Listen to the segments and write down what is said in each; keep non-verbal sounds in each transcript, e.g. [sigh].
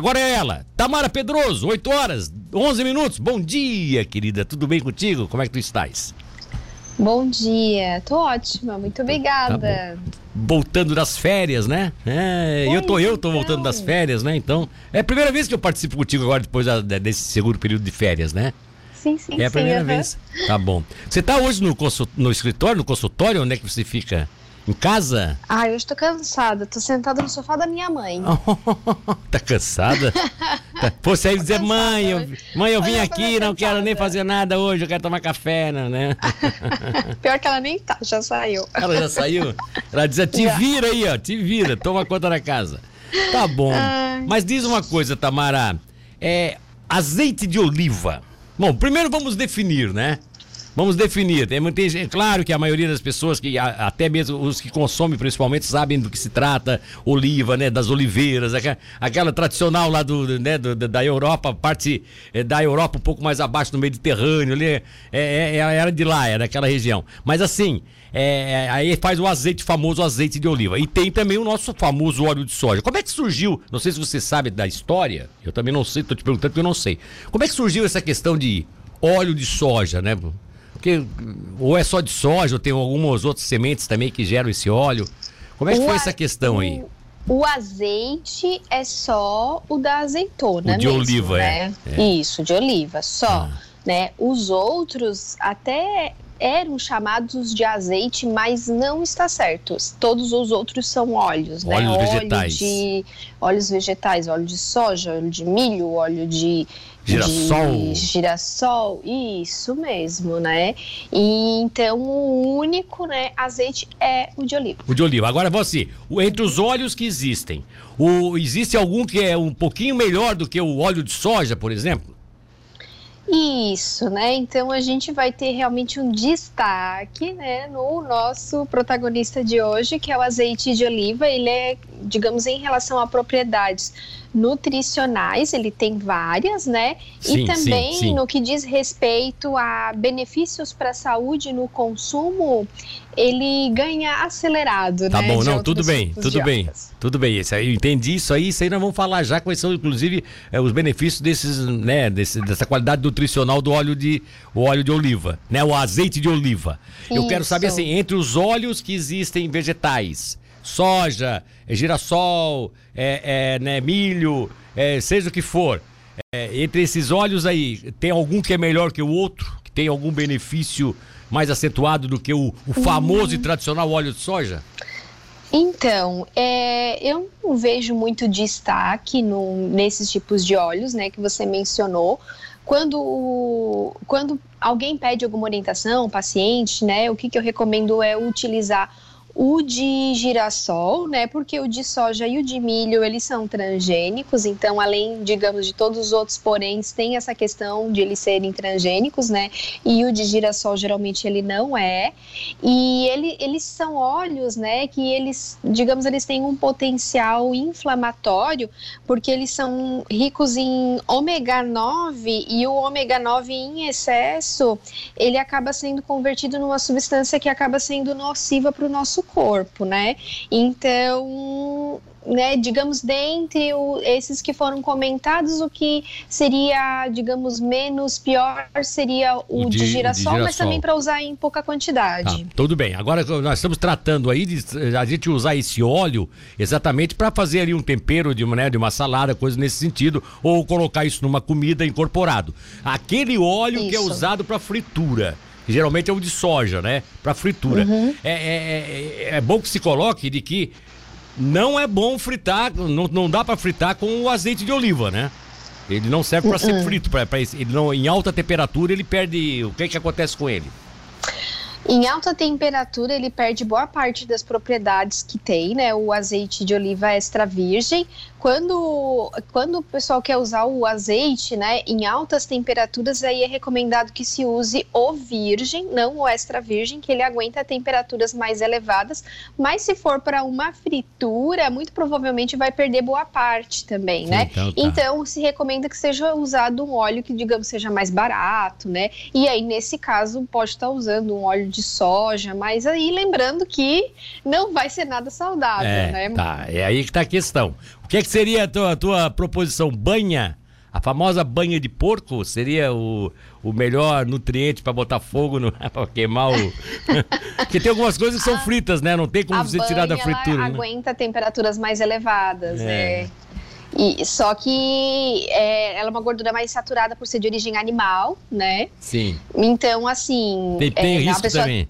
Agora é ela, Tamara Pedroso, 8 horas, 11 minutos. Bom dia, querida. Tudo bem contigo? Como é que tu estás? Bom dia, tô ótima, muito obrigada. Tá voltando das férias, né? É, eu tô, eu tô voltando das então. férias, né? Então, é a primeira vez que eu participo contigo agora, depois da, desse segundo período de férias, né? Sim, sim, É a primeira sim, vez. Tá bom. Você tá hoje no, no escritório, no consultório? Onde é que você fica? Em casa? Ah, eu estou cansada. Tô sentada no sofá da minha mãe. [laughs] tá cansada? [laughs] tá. Pô, você aí dizer, mãe, eu, mãe, eu vim aqui, não quero nem fazer nada hoje, eu quero tomar café, né? né? [laughs] Pior que ela nem tá, já saiu. Ela já saiu? Ela dizia, te vira aí, ó, te vira, toma conta da casa. Tá bom. Ai. Mas diz uma coisa, Tamara. É, azeite de oliva. Bom, primeiro vamos definir, né? Vamos definir. É, claro que a maioria das pessoas, que até mesmo os que consomem principalmente, sabem do que se trata, oliva, né? Das oliveiras, aquela, aquela tradicional lá do, né, do, da Europa, parte é, da Europa um pouco mais abaixo do Mediterrâneo, ali, é, é, é era de lá, era daquela região. Mas assim, é, aí faz o azeite famoso, azeite de oliva. E tem também o nosso famoso óleo de soja. Como é que surgiu? Não sei se você sabe da história, eu também não sei, estou te perguntando porque eu não sei. Como é que surgiu essa questão de óleo de soja, né? Porque ou é só de soja, ou tem algumas outras sementes também que geram esse óleo. Como é que o foi essa questão aí? O azeite é só o da azeitona, o de mesmo, oliva, né? é, é. Isso, de oliva, só. Ah. Né? Os outros até eram chamados de azeite, mas não está certo. Todos os outros são óleos, né? Óleos vegetais. de óleos vegetais, óleo de soja, óleo de milho, óleo de Girassol. De girassol, isso mesmo, né? E então o único, né, azeite é o de oliva. O de oliva. Agora você, entre os óleos que existem, o, existe algum que é um pouquinho melhor do que o óleo de soja, por exemplo? Isso, né? Então a gente vai ter realmente um destaque, né, no nosso protagonista de hoje, que é o azeite de oliva. Ele é, digamos, em relação a propriedades nutricionais, ele tem várias, né? Sim, e também sim, sim. no que diz respeito a benefícios para a saúde no consumo, ele ganha acelerado, tá né? Tá bom, não, tudo bem, tudo bem, tudo bem. Isso aí, eu entendi isso aí, isso aí nós vamos falar já quais são, inclusive, é, os benefícios desses, né, desse, dessa qualidade nutricional do óleo de, o óleo de oliva, né, o azeite de oliva. Isso. Eu quero saber assim, entre os óleos que existem vegetais, soja, é girassol, é, é né, milho, é, seja o que for. É, entre esses óleos aí, tem algum que é melhor que o outro? Que tem algum benefício mais acentuado do que o, o famoso e tradicional óleo de soja? Então, é, eu não vejo muito destaque no, nesses tipos de óleos, né, que você mencionou. Quando, quando alguém pede alguma orientação, paciente, né, o que, que eu recomendo é utilizar o de girassol, né? Porque o de soja e o de milho, eles são transgênicos, então além, digamos, de todos os outros poréns, tem essa questão de eles serem transgênicos, né? E o de girassol geralmente ele não é. E ele, eles são óleos, né, que eles, digamos, eles têm um potencial inflamatório, porque eles são ricos em ômega 9 e o ômega 9 em excesso, ele acaba sendo convertido numa substância que acaba sendo nociva para o nosso corpo, né? Então, né, digamos, dentre o, esses que foram comentados, o que seria, digamos, menos pior seria o, o de, de, girassol, de, girassol, mas também para usar em pouca quantidade. Tá, tudo bem. Agora nós estamos tratando aí de a gente usar esse óleo exatamente para fazer ali um tempero de, né, de uma salada, coisa nesse sentido, ou colocar isso numa comida incorporado. Aquele óleo isso. que é usado para fritura geralmente é o de soja, né? Para fritura. Uhum. É, é, é, é, bom que se coloque de que não é bom fritar, não, não dá para fritar com o azeite de oliva, né? Ele não serve para ser uhum. frito, pra, pra, ele não, em alta temperatura ele perde. O que que acontece com ele? Em alta temperatura, ele perde boa parte das propriedades que tem, né? O azeite de oliva extra virgem. Quando, quando o pessoal quer usar o azeite, né, em altas temperaturas, aí é recomendado que se use o virgem, não o extra virgem, que ele aguenta temperaturas mais elevadas. Mas se for para uma fritura, muito provavelmente vai perder boa parte também, né? Então, tá. então, se recomenda que seja usado um óleo que, digamos, seja mais barato, né? E aí, nesse caso, pode estar usando um óleo de de soja, mas aí lembrando que não vai ser nada saudável, é, né? Tá, é aí que tá a questão. O que, é que seria a tua, a tua proposição? Banha? A famosa banha de porco seria o, o melhor nutriente para botar fogo no [laughs] para queimar o [laughs] Porque tem algumas coisas que são a, fritas, né? Não tem como você tirar da fritura. Ela né? aguenta temperaturas mais elevadas, é. é. E, só que é, ela é uma gordura mais saturada por ser de origem animal, né? Sim. Então, assim. Tem, tem é, risco pessoa, também.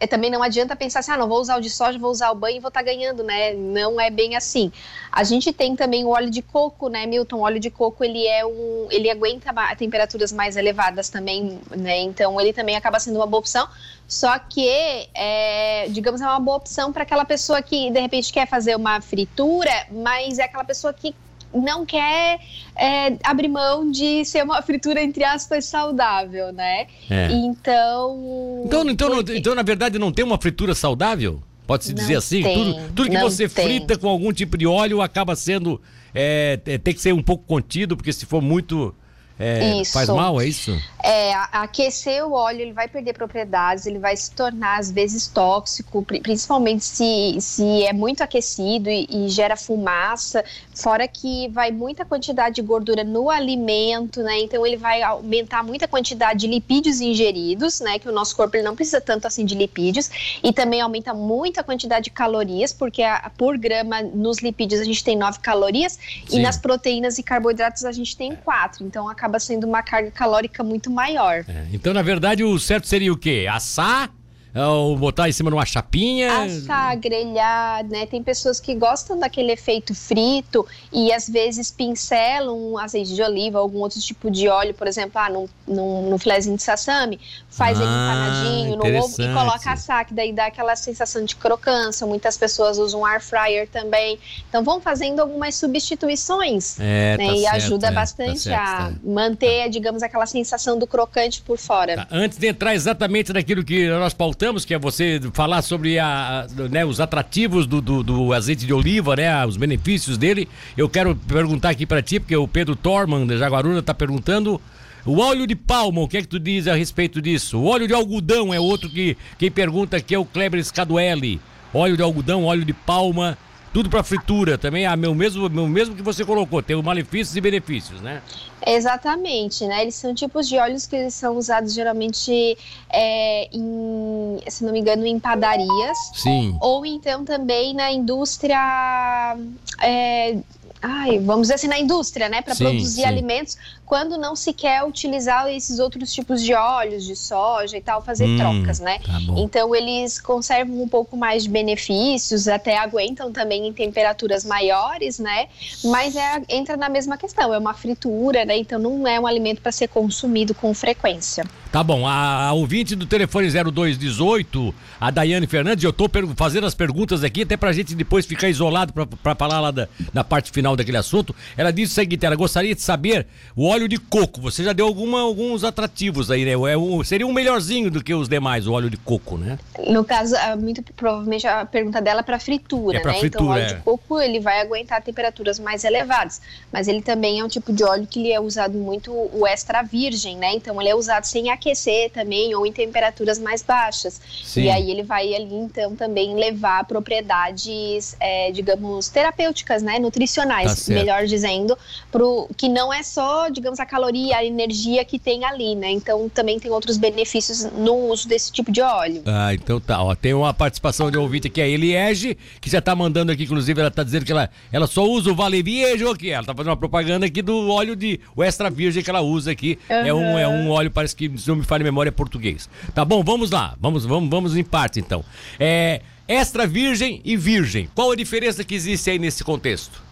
É, também não adianta pensar assim, ah, não vou usar o de soja, vou usar o banho e vou estar tá ganhando, né? Não é bem assim. A gente tem também o óleo de coco, né, Milton? O óleo de coco, ele é um, ele aguenta temperaturas mais elevadas também, né? Então, ele também acaba sendo uma boa opção. Só que, é, digamos, é uma boa opção para aquela pessoa que, de repente, quer fazer uma fritura, mas é aquela pessoa que não quer é, abrir mão de ser uma fritura, entre aspas, saudável, né? É. Então. Então, então, porque... então, na verdade, não tem uma fritura saudável? Pode-se dizer assim? Tem, tudo tudo que você tem. frita com algum tipo de óleo acaba sendo. É, é, tem que ser um pouco contido, porque se for muito é, faz mal, é isso? É, aquecer o óleo, ele vai perder propriedades, ele vai se tornar, às vezes, tóxico, principalmente se, se é muito aquecido e, e gera fumaça, fora que vai muita quantidade de gordura no alimento, né? Então, ele vai aumentar muita quantidade de lipídios ingeridos, né? Que o nosso corpo ele não precisa tanto assim de lipídios, e também aumenta muita quantidade de calorias, porque a, por grama nos lipídios a gente tem 9 calorias, Sim. e nas proteínas e carboidratos a gente tem 4. Então, acaba acaba sendo uma carga calórica muito maior. É, então, na verdade, o certo seria o quê? Assar ou botar em cima de uma chapinha? Assar, grelhar, né? Tem pessoas que gostam daquele efeito frito e às vezes pincelam um azeite de oliva, algum outro tipo de óleo, por exemplo, ah, no, no, no filézinho de sassami, faz ah, ele empanadinho no ovo e coloca assar, que daí dá aquela sensação de crocância. Muitas pessoas usam air fryer também. Então vão fazendo algumas substituições é, né? tá e certo, ajuda é, tá bastante tá certo, a tá. manter, digamos, aquela sensação do crocante por fora. Tá, antes de entrar exatamente naquilo que nós pautamos voltamos, que é você falar sobre a, né, os atrativos do, do, do, azeite de oliva, né, os benefícios dele. Eu quero perguntar aqui para ti, porque o Pedro Torman, de Jaguaruna, está perguntando. O óleo de palma, o que é que tu diz a respeito disso? O óleo de algodão é outro que quem pergunta aqui é o Kleber Scaduelli. Óleo de algodão, óleo de palma, tudo para fritura também, ah, meu mesmo, meu mesmo que você colocou, tem os malefícios e benefícios, né? Exatamente, né? Eles são tipos de óleos que eles são usados geralmente é, em, se não me engano, em padarias. Sim. Ou então também na indústria. É, ai, vamos dizer assim, na indústria, né, para produzir sim. alimentos, quando não se quer utilizar esses outros tipos de óleos, de soja e tal, fazer hum, trocas, né? Tá então eles conservam um pouco mais de benefícios, até aguentam também em temperaturas maiores, né? Mas é, entra na mesma questão, é uma fritura, né? Então não é um alimento para ser consumido com frequência. Tá bom, a, a ouvinte do telefone 0218, a Daiane Fernandes, eu tô fazendo as perguntas aqui, até pra gente depois ficar isolado para falar lá da, da parte final daquele assunto. Ela disse o seguinte: ela gostaria de saber o óleo de coco. Você já deu alguma, alguns atrativos aí, né? É um, seria um melhorzinho do que os demais, o óleo de coco, né? No caso, é muito provavelmente a pergunta dela é para fritura, é pra né? Fritura, então, o óleo é. de coco ele vai aguentar temperaturas mais elevadas, mas ele também é um tipo de óleo que ele é usado muito o extra virgem, né? Então ele é usado sem aquecer também ou em temperaturas mais baixas. Sim. E aí ele vai ali então também levar propriedades, é, digamos, terapêuticas, né? Nutricionais, tá melhor dizendo, pro que não é só, digamos, a caloria, a energia que tem ali, né? Então também tem outros benefícios no uso desse tipo de óleo. Ah, então tá. Ó, tem uma participação de um ouvinte aqui, a Eliege, que já tá mandando aqui, inclusive, ela tá dizendo que ela, ela só usa o Vale Viejo aqui. Ela tá fazendo uma propaganda aqui do óleo de o extra virgem que ela usa aqui. Uhum. É, um, é um óleo, parece que, se não me falha memória, português. Tá bom, vamos lá. Vamos, vamos, vamos em parte então. É extra virgem e virgem. Qual a diferença que existe aí nesse contexto?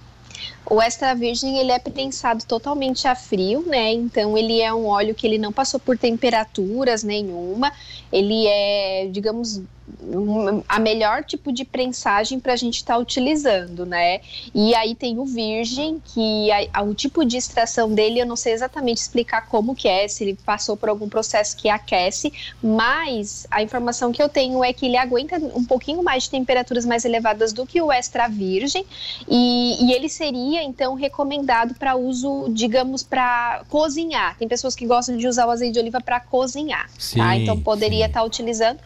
O extra virgem ele é prensado totalmente a frio, né? Então ele é um óleo que ele não passou por temperaturas nenhuma. Ele é, digamos, a melhor tipo de prensagem para a gente estar tá utilizando, né? E aí tem o virgem, que a, a, o tipo de extração dele eu não sei exatamente explicar como que é, se ele passou por algum processo que aquece, mas a informação que eu tenho é que ele aguenta um pouquinho mais de temperaturas mais elevadas do que o extra virgem e, e ele seria então recomendado para uso, digamos, para cozinhar. Tem pessoas que gostam de usar o azeite de oliva para cozinhar, tá? sim, tá? Então poderia estar tá utilizando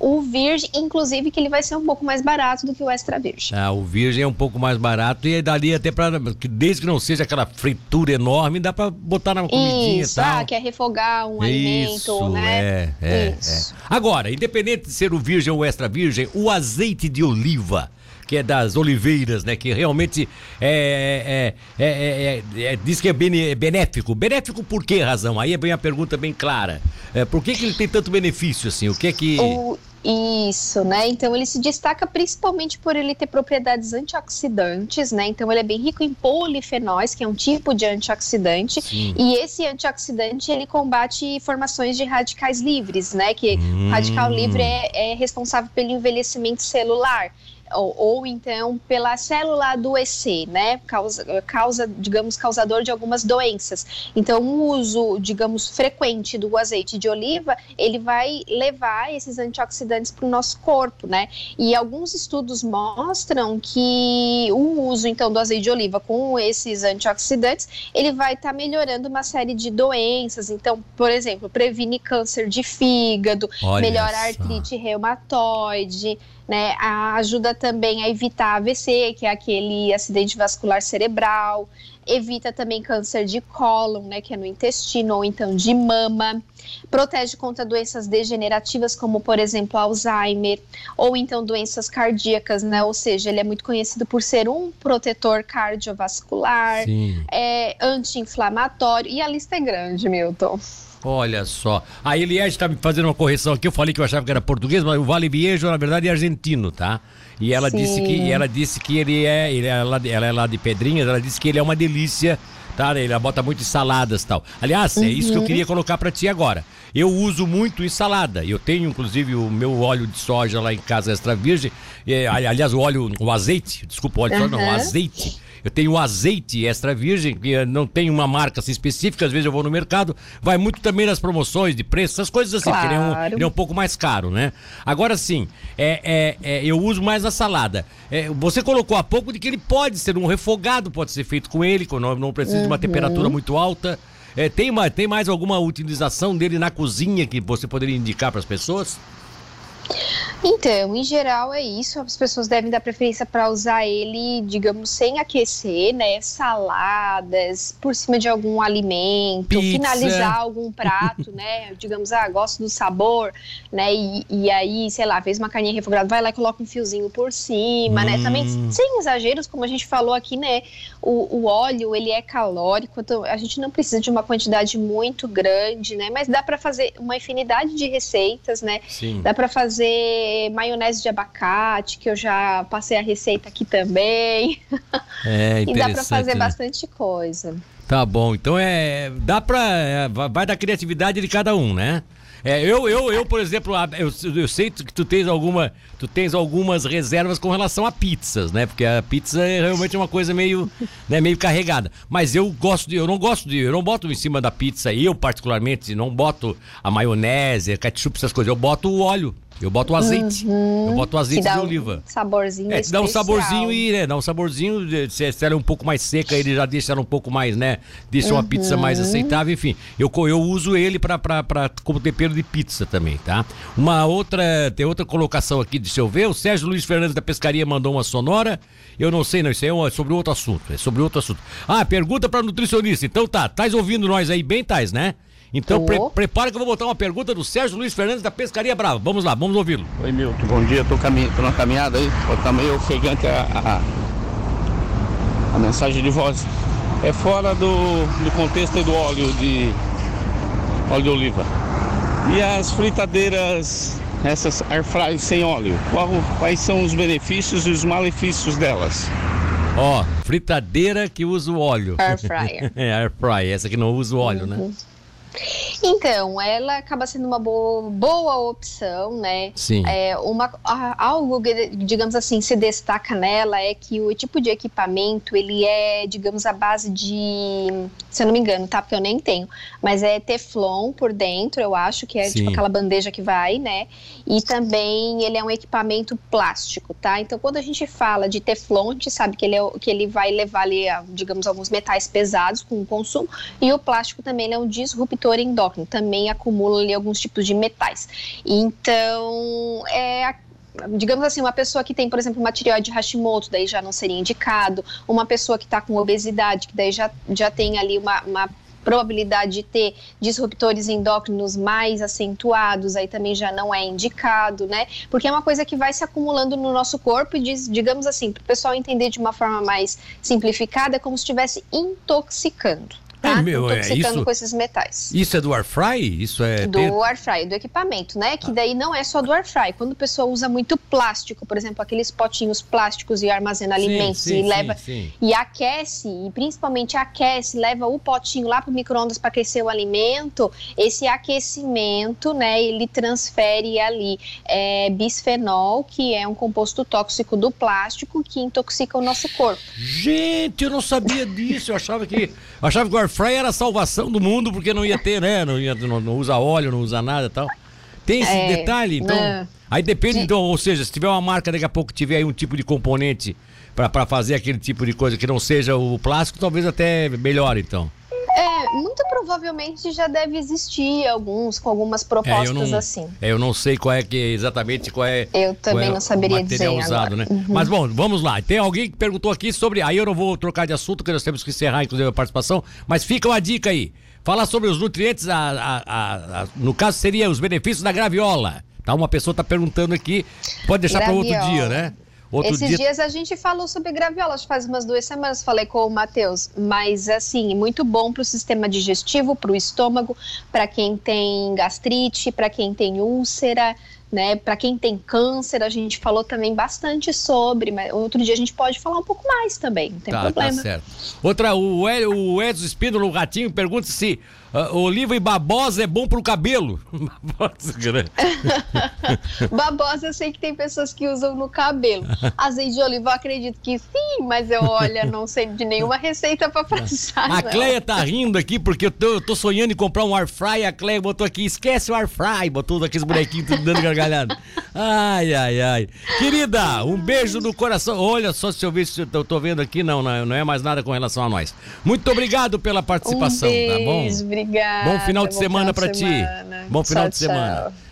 o virgem, inclusive que ele vai ser um pouco mais barato do que o extra virgem. Ah, o virgem é um pouco mais barato e daria até para desde que não seja aquela fritura enorme, dá para botar na comidinha Isso, e tal. Ah, quer refogar um Isso, alimento, né? É, é, Isso. é. Agora, independente de ser o virgem ou o extra virgem, o azeite de oliva que é das oliveiras, né? Que realmente é, é, é, é diz que é benéfico. Benéfico por que razão? Aí é bem a pergunta bem clara. por que, que ele tem tanto benefício assim? O que é que... O... Isso, né? Então ele se destaca principalmente por ele ter propriedades antioxidantes, né? Então ele é bem rico em polifenóis, que é um tipo de antioxidante, Sim. e esse antioxidante ele combate formações de radicais livres, né? Que hum. o radical livre é, é responsável pelo envelhecimento celular ou, ou, então pela célula adoecer, né? Causa, causa, digamos, causador de algumas doenças. Então, o uso, digamos, frequente do azeite de oliva, ele vai levar esses antioxidantes para o nosso corpo, né? E alguns estudos mostram que o uso, então, do azeite de oliva com esses antioxidantes, ele vai estar tá melhorando uma série de doenças. Então, por exemplo, previne câncer de fígado, Olha melhora a artrite reumatoide, né? Ajuda também a evitar AVC, que é aquele acidente vascular cerebral, evita também câncer de cólon, né, que é no intestino, ou então de mama, protege contra doenças degenerativas, como por exemplo Alzheimer, ou então doenças cardíacas, né, ou seja, ele é muito conhecido por ser um protetor cardiovascular, Sim. é anti-inflamatório, e a lista é grande, Milton. Olha só. A Eliette está me fazendo uma correção aqui. Eu falei que eu achava que era português, mas o Vale Viejo, na verdade, é argentino, tá? E ela Sim. disse que ela disse que ele é, ele é lá, ela é lá de Pedrinhas, ela disse que ele é uma delícia, tá? Ele bota muito saladas e tal. Aliás, uhum. é isso que eu uhum. queria colocar para ti agora. Eu uso muito em salada. Eu tenho, inclusive, o meu óleo de soja lá em casa extra virgem. É, aliás, o óleo, o azeite, desculpa, o óleo de soja, não, o azeite eu tenho azeite extra virgem, que não tem uma marca assim, específica, às vezes eu vou no mercado, vai muito também nas promoções de preço, essas coisas assim, claro. ele é, um, ele é, um, pouco mais caro, né? Agora sim, é, é, é eu uso mais na salada. É, você colocou há pouco de que ele pode ser um refogado, pode ser feito com ele, não, não precisa uhum. de uma uhum. temperatura muito alta. É, tem, uma, tem mais alguma utilização dele na cozinha que você poderia indicar para as pessoas? Então, em geral é isso. As pessoas devem dar preferência para usar ele, digamos, sem aquecer, né? Saladas, por cima de algum alimento, Pizza. finalizar algum prato, né? digamos, ah, gosto do sabor, né? E, e, aí, sei lá, fez uma carninha refogada, vai lá e coloca um fiozinho por cima, hum. né? Também hum. sem exageros, como a gente falou aqui, né? O, o óleo, ele é calórico, então a gente não precisa de uma quantidade muito grande, né? Mas dá para fazer uma infinidade de receitas, né? Sim. Dá para fazer maionese de abacate, que eu já passei a receita aqui também. É, [laughs] e dá para fazer né? bastante coisa. Tá bom, então é. Dá pra. É, vai da criatividade de cada um, né? É, eu, eu, eu, por exemplo, eu, eu sei que tu tens alguma, tu tens algumas reservas com relação a pizzas, né? Porque a pizza é realmente uma coisa meio, [laughs] né, meio carregada. Mas eu gosto de, eu não gosto de, eu não boto em cima da pizza, eu particularmente não boto a maionese, ketchup, essas coisas. Eu boto o óleo. Eu boto o azeite. Uhum. Eu boto o azeite de oliva. Um saborzinho é, dá um saborzinho e né, dá um saborzinho. Se, ela é um pouco mais seca, ele já deixa ela um pouco mais, né? Deixa uhum. uma pizza mais aceitável, enfim. Eu, eu uso ele pra, pra, pra, como tempero de pizza também, tá? Uma outra, tem outra colocação aqui, deixa eu ver. O Sérgio Luiz Fernandes da Pescaria mandou uma sonora. Eu não sei, não, isso aí é sobre outro assunto. É sobre outro assunto. Ah, pergunta pra nutricionista. Então tá, tais ouvindo nós aí bem, tais, né? Então pre prepara que eu vou botar uma pergunta do Sérgio Luiz Fernandes da Pescaria Brava. Vamos lá, vamos ouvi-lo. Oi Milton, bom dia, tô, tô na caminhada aí, tá meio ofegante a, a, a, mensagem de voz. É fora do, do contexto do óleo de óleo de oliva. E as fritadeiras, essas air fry sem óleo, qual, quais são os benefícios e os malefícios delas? Ó, fritadeira que usa o óleo. Air fryer. [laughs] é, air fry, essa que não usa o óleo, né? uhum. né? Então, ela acaba sendo uma boa, boa opção, né? Sim. É, uma, algo, digamos assim, se destaca nela é que o tipo de equipamento, ele é, digamos, a base de, se eu não me engano, tá? Porque eu nem tenho, mas é teflon por dentro, eu acho, que é tipo Sim. tipo aquela bandeja que vai, né? E também ele é um equipamento plástico, tá? Então, quando a gente fala de teflon, a gente sabe que ele, é, que ele vai levar ali, digamos, alguns metais pesados com o consumo, e o plástico também é um disruptor também acumula ali alguns tipos de metais. Então, é digamos assim, uma pessoa que tem, por exemplo, uma tireoide Hashimoto, daí já não seria indicado, uma pessoa que está com obesidade, que daí já, já tem ali uma, uma probabilidade de ter disruptores endócrinos mais acentuados, aí também já não é indicado, né? Porque é uma coisa que vai se acumulando no nosso corpo e, diz, digamos assim, para o pessoal entender de uma forma mais simplificada, é como se estivesse intoxicando tá? É, meu, é isso, com esses metais. Isso é do air fry? Isso é do ter... air fry, do equipamento, né? Que daí não é só do air fry. Quando a pessoa usa muito plástico, por exemplo, aqueles potinhos plásticos e armazena alimentos sim, sim, e leva sim, e aquece e principalmente aquece, leva o potinho lá para o microondas para aquecer o alimento. Esse aquecimento, né? Ele transfere ali é, bisfenol, que é um composto tóxico do plástico que intoxica o nosso corpo. Gente, eu não sabia disso. Eu achava que achava que o air fry era a salvação do mundo, porque não ia ter, né? Não, ia, não, não usa óleo, não usa nada e tal. Tem esse é, detalhe, então. Né? Aí depende, então, ou seja, se tiver uma marca daqui a pouco tiver aí um tipo de componente para fazer aquele tipo de coisa que não seja o plástico, talvez até melhore, então. É, muito provavelmente já deve existir alguns com algumas propostas é, não, assim. É, eu não sei qual é que exatamente qual é. Eu também é não saberia dizer usado, agora. né? Uhum. Mas bom, vamos lá. Tem alguém que perguntou aqui sobre. Aí eu não vou trocar de assunto, que nós temos que encerrar, inclusive, a participação. Mas fica uma dica aí. Falar sobre os nutrientes, a, a, a, no caso seria os benefícios da graviola. Tá? Uma pessoa está perguntando aqui. Pode deixar para outro dia, né? Outro Esses dia... dias a gente falou sobre graviola, acho que faz umas duas semanas falei com o Matheus, mas assim, muito bom para o sistema digestivo, para o estômago, para quem tem gastrite, para quem tem úlcera, né? Para quem tem câncer, a gente falou também bastante sobre, mas outro dia a gente pode falar um pouco mais também, não tem tá, tá problema. Tá certo. Outra, o, o Edson Espíndola, o Ratinho, pergunta se uh, oliva e babosa é bom pro cabelo. [laughs] babosa, grande. [laughs] babosa, eu sei que tem pessoas que usam no cabelo. [laughs] Azeite de oliva, eu acredito que sim, mas eu, olha, não sei de nenhuma receita para passar. A Cleia tá rindo aqui porque eu tô, eu tô, sonhando em comprar um air fry. A Cleia botou aqui, esquece o air fry, botou aqueles bonequinhos tudo dando gargalhada. Ai, ai, ai. Querida, um beijo no coração. Olha só se eu vi, se eu tô vendo aqui, não, não, não é mais nada com relação a nós. Muito obrigado pela participação, um beijo, tá bom? Obrigada. Bom final de semana para ti. Bom final tchau, de semana. Tchau.